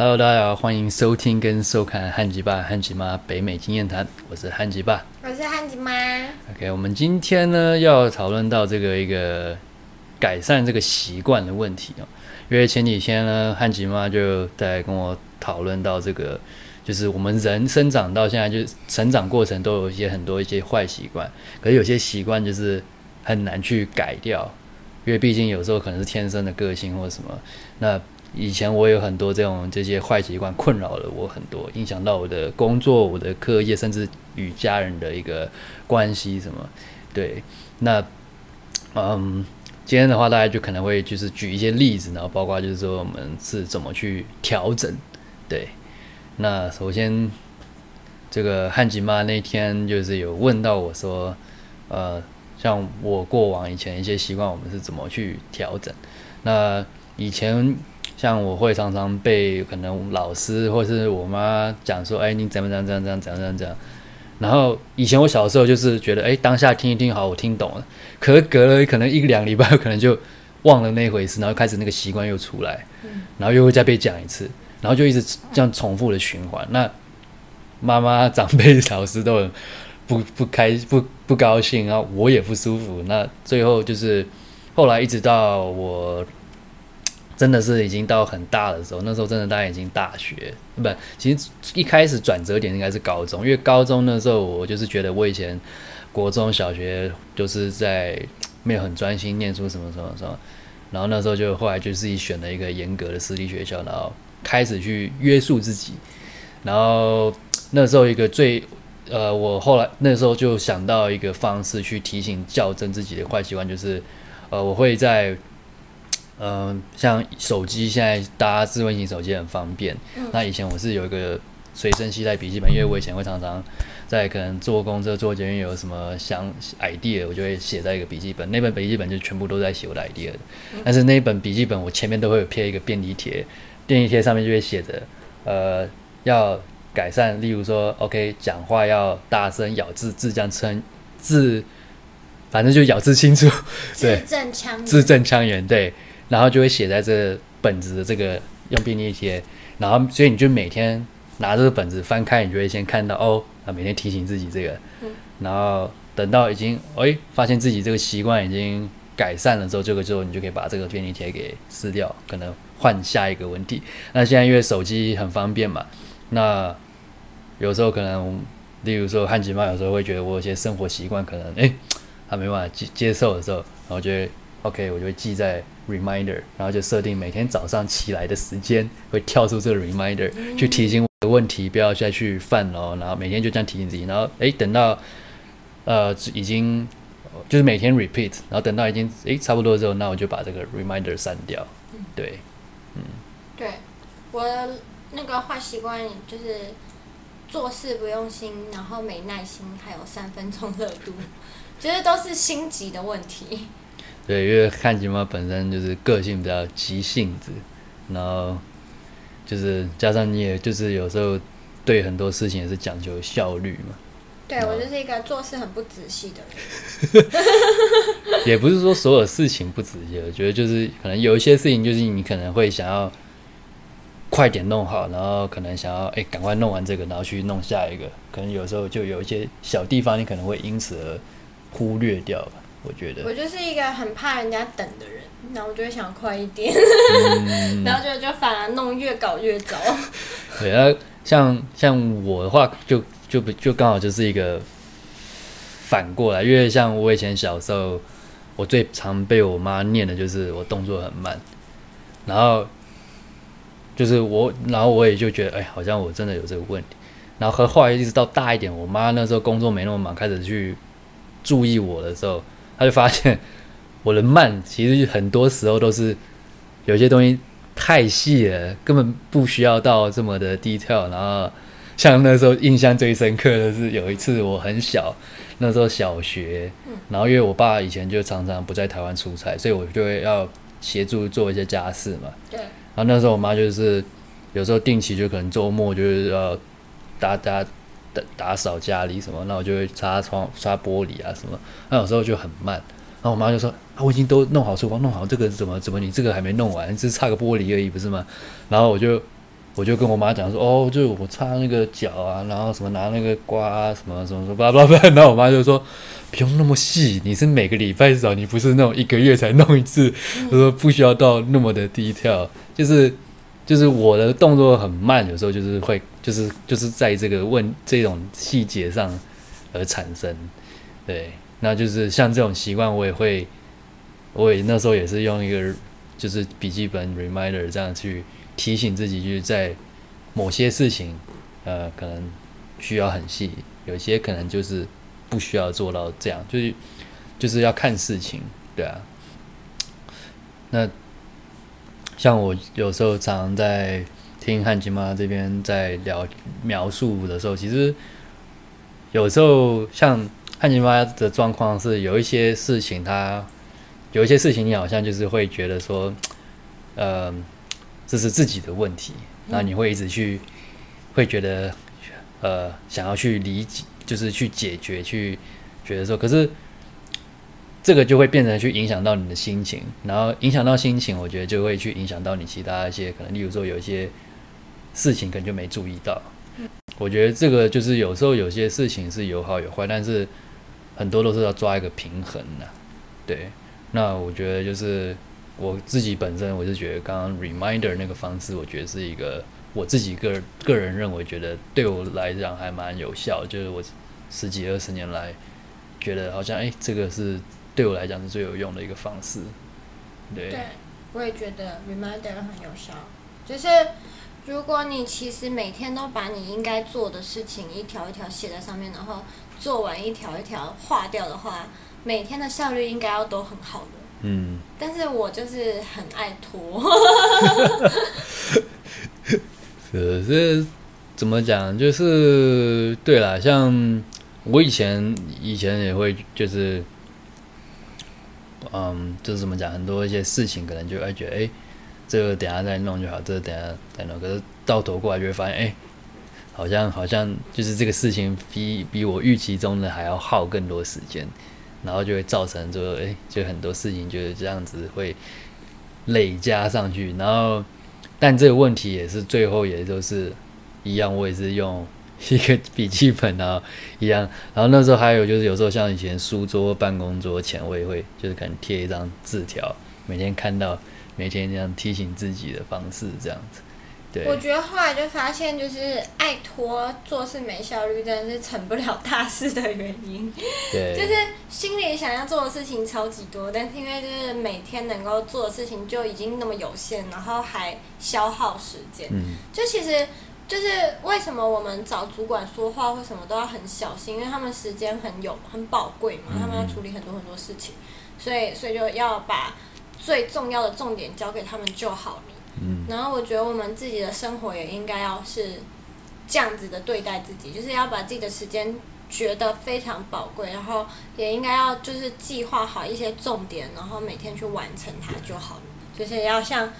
Hello，大家好，欢迎收听跟收看汉吉爸、汉吉妈北美经验谈，我是汉吉爸。我是汉吉妈。OK，我们今天呢要讨论到这个一个改善这个习惯的问题哦。因为前几天呢，汉吉妈就在跟我讨论到这个，就是我们人生长到现在，就是成长过程都有一些很多一些坏习惯，可是有些习惯就是很难去改掉，因为毕竟有时候可能是天生的个性或者什么。那以前我有很多这种这些坏习惯困扰了我很多，影响到我的工作、我的课业，甚至与家人的一个关系什么。对，那嗯，今天的话，大家就可能会就是举一些例子，然后包括就是说我们是怎么去调整。对，那首先这个汉吉妈那天就是有问到我说，呃，像我过往以前一些习惯，我们是怎么去调整？那以前像我会常常被可能老师或是我妈讲说，哎，你怎么怎样怎样怎样怎样怎样。然后以前我小时候就是觉得，哎，当下听一听好，我听懂了。可是隔了可能一两礼拜，可能就忘了那回事，然后开始那个习惯又出来，然后又会再被讲一次，然后就一直这样重复的循环。那妈妈、长辈、老师都很不不开不不高兴，然后我也不舒服。那最后就是后来一直到我真的是已经到很大的时候，那时候真的大概已经大学，不，其实一开始转折点应该是高中，因为高中那时候我就是觉得我以前国中小学就是在没有很专心念书什么什么什么，然后那时候就后来就自己选了一个严格的私立学校，然后开始去约束自己，然后那时候一个最呃，我后来那时候就想到一个方式去提醒校正自己的坏习惯，就是呃，我会在嗯、像手机现在大家智慧型手机很方便，那以前我是有一个随身携带笔记本，因为我以前会常常在可能坐公车、坐捷运有什么想 idea，我就会写在一个笔记本，那本笔记本就全部都在写我的 idea 的。但是那一本笔记本我前面都会有贴一个便利贴，便利贴上面就会写着呃要改善，例如说 OK 讲话要大声、咬字、字这样称字，反正就咬字清楚，字正腔圆。字正腔圆，对，然后就会写在这本子的这个用便利贴，然后所以你就每天拿这个本子翻开，你就会先看到哦，啊，每天提醒自己这个，然后等到已经哎发现自己这个习惯已经改善了之后，这个时候你就可以把这个便利贴给撕掉，可能换下一个问题。那现在因为手机很方便嘛，那有时候可能，例如说汉吉妈有时候会觉得我有些生活习惯可能哎，他没办法接接受的时候，然后就会 OK，我就会记在 reminder，然后就设定每天早上起来的时间会跳出这个 reminder，去提醒我的问题不要再去犯了，然后每天就这样提醒自己，然后诶，等到呃已经就是每天 repeat，然后等到已经诶差不多之后，那我就把这个 reminder 删掉，对，嗯。对，我的那个坏习惯就是做事不用心，然后没耐心，还有三分钟热度，觉得都是心急的问题。对，因为汉吉猫本身就是个性比较急性子，然后就是加上你也就是有时候对很多事情也是讲究效率嘛。对我就是一个做事很不仔细的人。也不是说所有事情不仔细，我觉得就是可能有一些事情，就是你可能会想要快点弄好，然后可能想要哎赶快弄完这个，然后去弄下一个，可能有时候就有一些小地方，你可能会因此而忽略掉吧。我觉得我，就是一个很怕人家等的人，然后我就会想快一点，嗯，然后就就反而弄越搞越糟。对，啊像像我的话，就就不就刚好就是一个反过来，因为像我以前小时候，我最常被我妈念的就是我动作很慢，然后就是我，然后我也就觉得，哎，好像我真的有这个问题。然后和后来一直到大一点，我妈那时候工作没那么忙，开始去注意我的时候，她就发现我的慢其实很多时候都是有些东西太细了，根本不需要到这么的 detail。然后像那时候印象最深刻的是有一次我很小，那时候小学，然后因为我爸以前就常常不在台湾出差，所以我就会要协助做一些家事嘛。对，然后那时候我妈就是有时候定期就可能周末就是要打打打打扫家里什么，那我就会擦窗、擦玻璃啊什么，那有时候就很慢。然后我妈就说：“啊，我已经都弄好厨房，弄好这个怎么怎么你这个还没弄完，只是擦个玻璃而已，不是吗？”然后我就我我就跟我妈讲说，哦，就我擦那个脚啊，然后什么拿那个刮啊，什么什么什么，巴拉巴拉。然后我妈就说，不用那么细，你是每个礼拜找，你不是那种一个月才弄一次。她说不需要到那么的低调，就是就是我的动作很慢，有时候就是会就是就是在这个问这种细节上而产生。对，那就是像这种习惯，我也会，我也那时候也是用一个就是笔记本 reminder 这样去。提醒自己，就是在某些事情，呃，可能需要很细，有些可能就是不需要做到这样，就是就是要看事情，对啊。那像我有时候常在听汉吉妈这边在聊描述的时候，其实有时候像汉吉妈的状况是有一些事情，他有一些事情，你好像就是会觉得说，呃。这是自己的问题，那你会一直去，会觉得，呃，想要去理解，就是去解决，去觉得说，可是这个就会变成去影响到你的心情，然后影响到心情，我觉得就会去影响到你其他一些可能，例如说有一些事情可能就没注意到。我觉得这个就是有时候有些事情是有好有坏，但是很多都是要抓一个平衡的。对，那我觉得就是。我自己本身我是觉得，刚刚 reminder 那个方式，我觉得是一个我自己个个人认为，觉得对我来讲还蛮有效。就是我十几二十年来，觉得好像哎，这个是对我来讲是最有用的一个方式。对，我也觉得 reminder 很有效。就是如果你其实每天都把你应该做的事情一条一条写在上面，然后做完一条一条划掉的话，每天的效率应该要都很好的。嗯，但是我就是很爱拖。可是怎么讲？就是对啦，像我以前以前也会，就是，嗯，就是怎么讲？很多一些事情可能就会觉得，哎，这个等下再弄就好，这个等下再弄。可是到头过来就会发现，哎，好像好像就是这个事情比比我预期中的还要耗更多时间。然后就会造成，说哎，就很多事情就是这样子会累加上去。然后，但这个问题也是最后也都是一样，我也是用一个笔记本啊一样。然后那时候还有就是有时候像以前书桌、办公桌前，我也会就是可能贴一张字条，每天看到，每天这样提醒自己的方式这样子。对我觉得后来就发现，就是爱拖做事没效率，真的是成不了大事的原因。对，就是心里想要做的事情超级多，但是因为就是每天能够做的事情就已经那么有限，然后还消耗时间。嗯，就其实就是为什么我们找主管说话或什么都要很小心，因为他们时间很有很宝贵嘛，他们要处理很多很多事情，所以所以就要把最重要的重点交给他们就好了。嗯，然后我觉得我们自己的生活也应该要是这样子的对待自己，就是要把自己的时间觉得非常宝贵，然后也应该要就是计划好一些重点，然后每天去完成它就好了。就是要像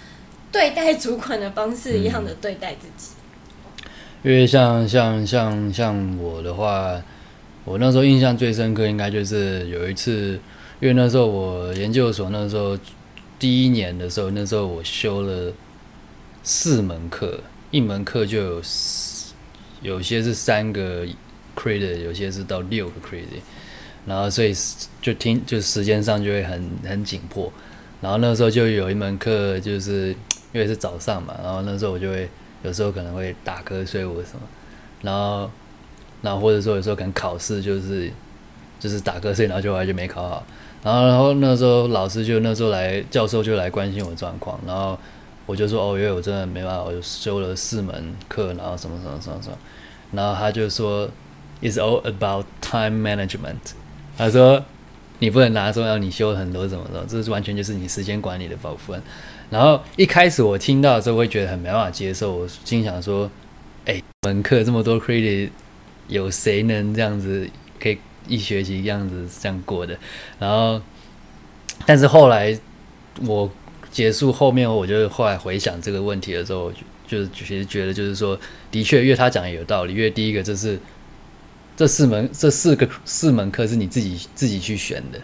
对待主管的方式一样的对待自己。因为像像像像我的话，我那时候印象最深刻，应该就是有一次，因为那时候我研究所那时候。第一年的时候，那时候我修了四门课，一门课就有有些是三个 credit，有些是到六个 credit，然后所以就听就时间上就会很很紧迫。然后那时候就有一门课，就是因为是早上嘛，然后那时候我就会有时候可能会打瞌睡或什么，然后然后或者说有时候可能考试就是就是打瞌睡，然后就后来就没考好。然后，然后那时候老师就那时候来，教授就来关心我状况。然后我就说：“哦，因为我真的没办法，我就修了四门课，然后什么什么什么什么。”然后他就说：“It's all about time management。”他说：“你不能拿说要你修很多什么什么，这是完全就是你时间管理的部分。”然后一开始我听到的时候会觉得很没办法接受，我心想说：“哎，门课这么多 credit，有谁能这样子可以？”一学期样子这样过的，然后，但是后来我结束后面，我就后来回想这个问题的时候，就就其实觉得就是说，的确，因为他讲的有道理。因为第一个，这是这四门这四个四门课是你自己自己去选的，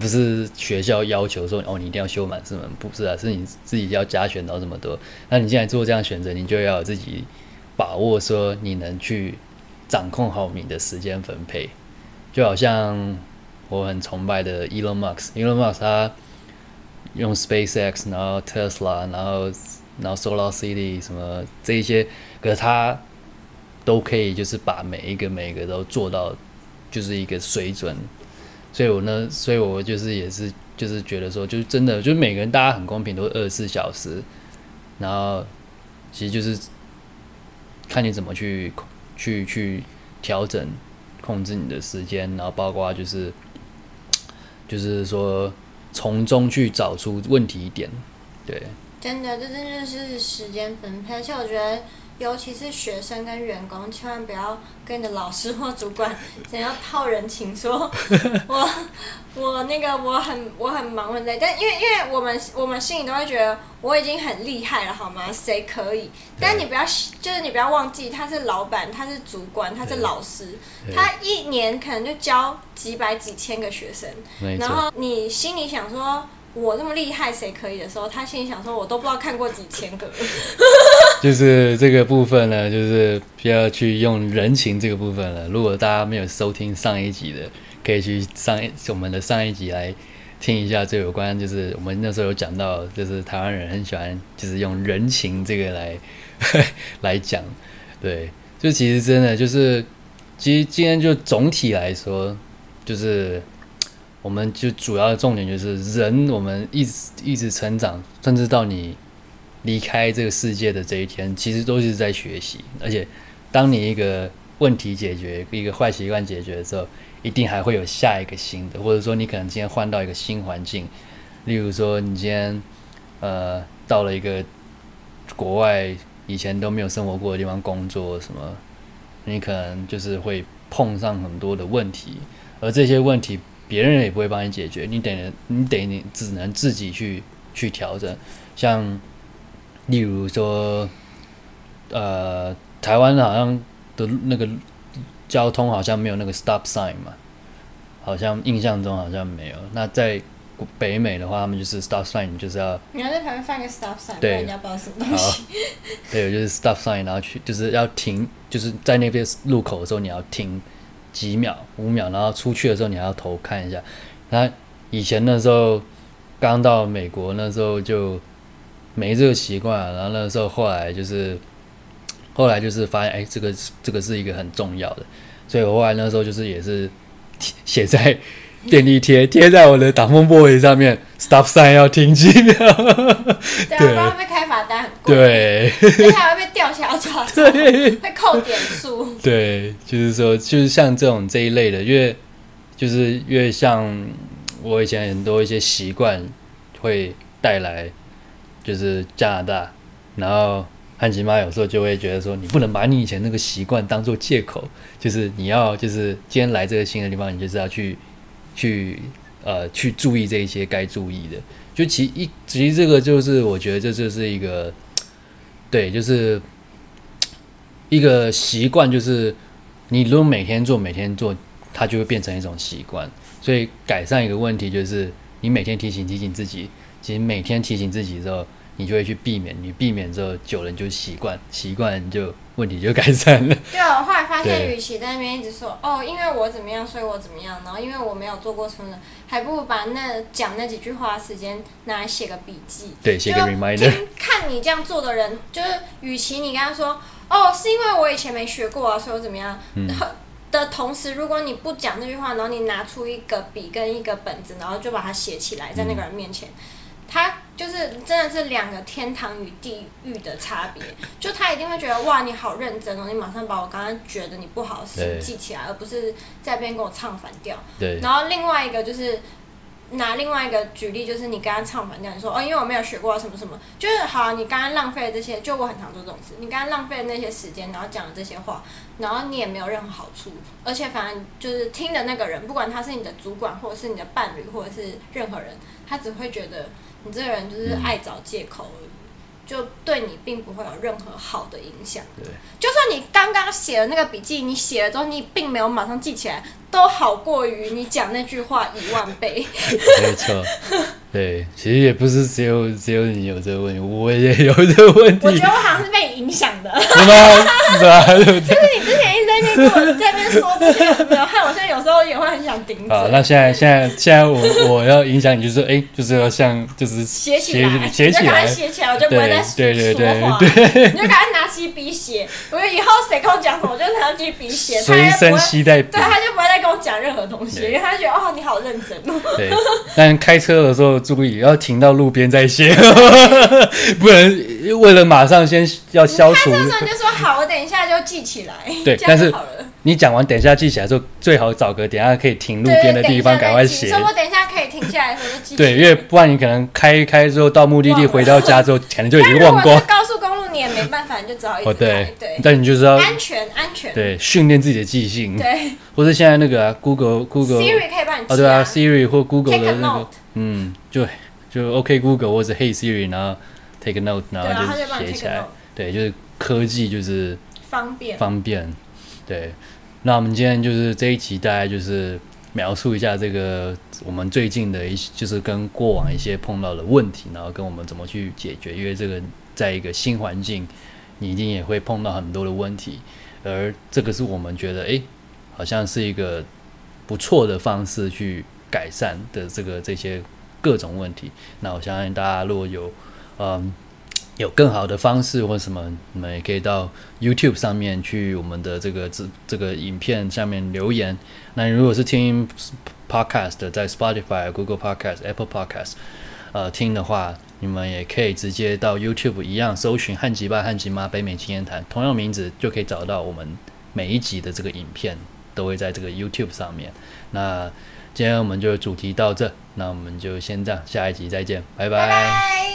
不是学校要求说哦，你一定要修满四门，不是啊，是你自己要加选到这么多。那你现在做这样选择，你就要自己把握说你能去掌控好你的时间分配。就好像我很崇拜的 Elon Musk，Elon Musk 他用 SpaceX，然后 Tesla，然后然后 Solar City 什么这一些，可是他都可以就是把每一个每一个都做到就是一个水准。所以我呢，所以我就是也是就是觉得说，就是真的，就是每个人大家很公平，都是二十四小时，然后其实就是看你怎么去去去调整控制你的时间，然后包括就是 就是说从中去找出问题点，对，真的，这真的是时间分配，而且我觉得。尤其是学生跟员工，千万不要跟你的老师或主管 想要套人情，说 我我那个我很我很忙很累，但因为因为我们我们心里都会觉得我已经很厉害了，好吗？谁可以？但你不要就是你不要忘记，他是老板，他是主管，他是老师，他一年可能就教几百几千个学生，然后你心里想说。我这么厉害，谁可以的时候，他心里想说：“我都不知道看过几千个。”就是这个部分呢，就是不要去用人情这个部分了。如果大家没有收听上一集的，可以去上一我们的上一集来听一下，这有关就是我们那时候有讲到，就是台湾人很喜欢就是用人情这个来 来讲。对，就其实真的就是，其实今天就总体来说，就是。我们就主要的重点就是人，我们一直一直成长，甚至到你离开这个世界的这一天，其实都是在学习。而且，当你一个问题解决，一个坏习惯解决的时候，一定还会有下一个新的，或者说你可能今天换到一个新环境，例如说你今天呃到了一个国外以前都没有生活过的地方工作什么，你可能就是会碰上很多的问题，而这些问题。别人也不会帮你解决，你得你得你只能自己去去调整。像例如说，呃，台湾好像的那个交通好像没有那个 stop sign 嘛，好像印象中好像没有。那在北美的话，他们就是 stop sign，就是要你要在旁边放个 stop sign，对，人家不知道什么东西。对，就是 stop sign，然后去就是要停，就是在那边路口的时候你要停。几秒，五秒，然后出去的时候你还要头看一下。那以前那时候刚到美国那时候就没这个习惯，然后那时候后来就是后来就是发现，哎，这个这个是一个很重要的，所以我后来那时候就是也是写在。便利贴贴在我的挡风玻璃上面，stop sign 要停几秒。对，罚单，很贵。对，而且还会被吊销驾照，会扣点数。对，就是说，就是像这种这一类的，越就是越像我以前很多一些习惯会带来，就是加拿大，然后汉吉妈有时候就会觉得说，你不能把你以前那个习惯当做借口，就是你要就是今天来这个新的地方，你就是要去。去呃去注意这一些该注意的，就其一其实这个就是我觉得这就是一个对，就是一个习惯，就是你如果每天做每天做，它就会变成一种习惯。所以改善一个问题就是你每天提醒提醒自己，其实每天提醒自己之后。你就会去避免，你避免之后，久了你就习惯，习惯就问题就改善了。对啊，我后来发现，与其在那边一直说哦，因为我怎么样，所以我怎么样，然后因为我没有做过什么，还不如把那讲那几句话的时间拿来写个笔记。对，写个 reminder。看你这样做的人，就是与其你跟他说哦，是因为我以前没学过啊，所以我怎么样，然后的同时，如果你不讲那句话，然后你拿出一个笔跟一个本子，然后就把它写起来，在那个人面前。他就是真的是两个天堂与地狱的差别，就他一定会觉得哇，你好认真哦，你马上把我刚刚觉得你不好的事情记起来，而不是在边跟我唱反调。对。然后另外一个就是拿另外一个举例，就是你刚刚唱反调，你说哦，因为我没有学过什么什么，就是好，你刚刚浪费了这些，就我很常做这种事，你刚刚浪费了那些时间，然后讲了这些话，然后你也没有任何好处，而且反正就是听的那个人，不管他是你的主管，或者是你的伴侣，或者是任何人，他只会觉得。你这个人就是爱找借口而已。就对你并不会有任何好的影响。对，就算你刚刚写的那个笔记，你写了之后你并没有马上记起来，都好过于你讲那句话一万倍。没错，对，其实也不是只有只有你有这个问题，我也有这个问题，我觉得我好像是被你影响的，是吗？是吧？对不对？就是你之前在那边跟我在那边说这些，有没有害我现在有时候也会很想顶好，嘴。那现在现在现在我我要影响你，就是哎、就是要像就是写起来，写起来，写起来，我就不会再对对对说话。对你就赶快拿起笔写。我以后谁跟我讲什么，我就拿起笔写，他随身也不会，携带对，，他就不会再跟我讲任何东西，因为他觉得哦，你好认真哦。对。但开车的时候注意，要停到路边再写，不能为了马上先要消除你。开车的时候你就说好，我等一下就记起来，对但是就好了。你讲完，等一下记起来之后，最好找个等一下可以停路对边的地方，赶快写所。以我等一下可以停下来的时候就记。对，因为不然你可能开一开之后到目的地，回到家之后，可能就已经忘光。高速公路，你也没办法，你就只好一哦，直开对。对，但你就是要安全安全。对训练自己的记性，对或是现在那个啊 Google Google，Siri 可以帮你记哦，对啊，Siri 或 Google 的那个嗯，就就 OK Google 或者 Hey Siri，然后 take a note，然后就写起来。对，就是科技就是方便。方便。对，那我们今天就是这一集，大概就是描述一下这个我们最近的一些，就是跟过往一些碰到的问题，然后跟我们怎么去解决。因为这个在一个新环境，你一定也会碰到很多的问题，而这个是我们觉得，诶，好像是一个不错的方式去改善的这个这些各种问题。那我相信大家如果有嗯有更好的方式或什么，你们也可以到 YouTube 上面去我们的这个这这个影片下面留言。那如果是听 Podcast 在 Spotify、Google Podcast、Apple Podcast 呃听的话，你们也可以直接到 YouTube 一样搜寻“汉吉爸、汉吉妈、北美经验谈”，同样名字就可以找到我们每一集的这个影片，都会在这个 YouTube 上面。那今天我们就主题到这，那我们就先这样，下一集再见，拜拜。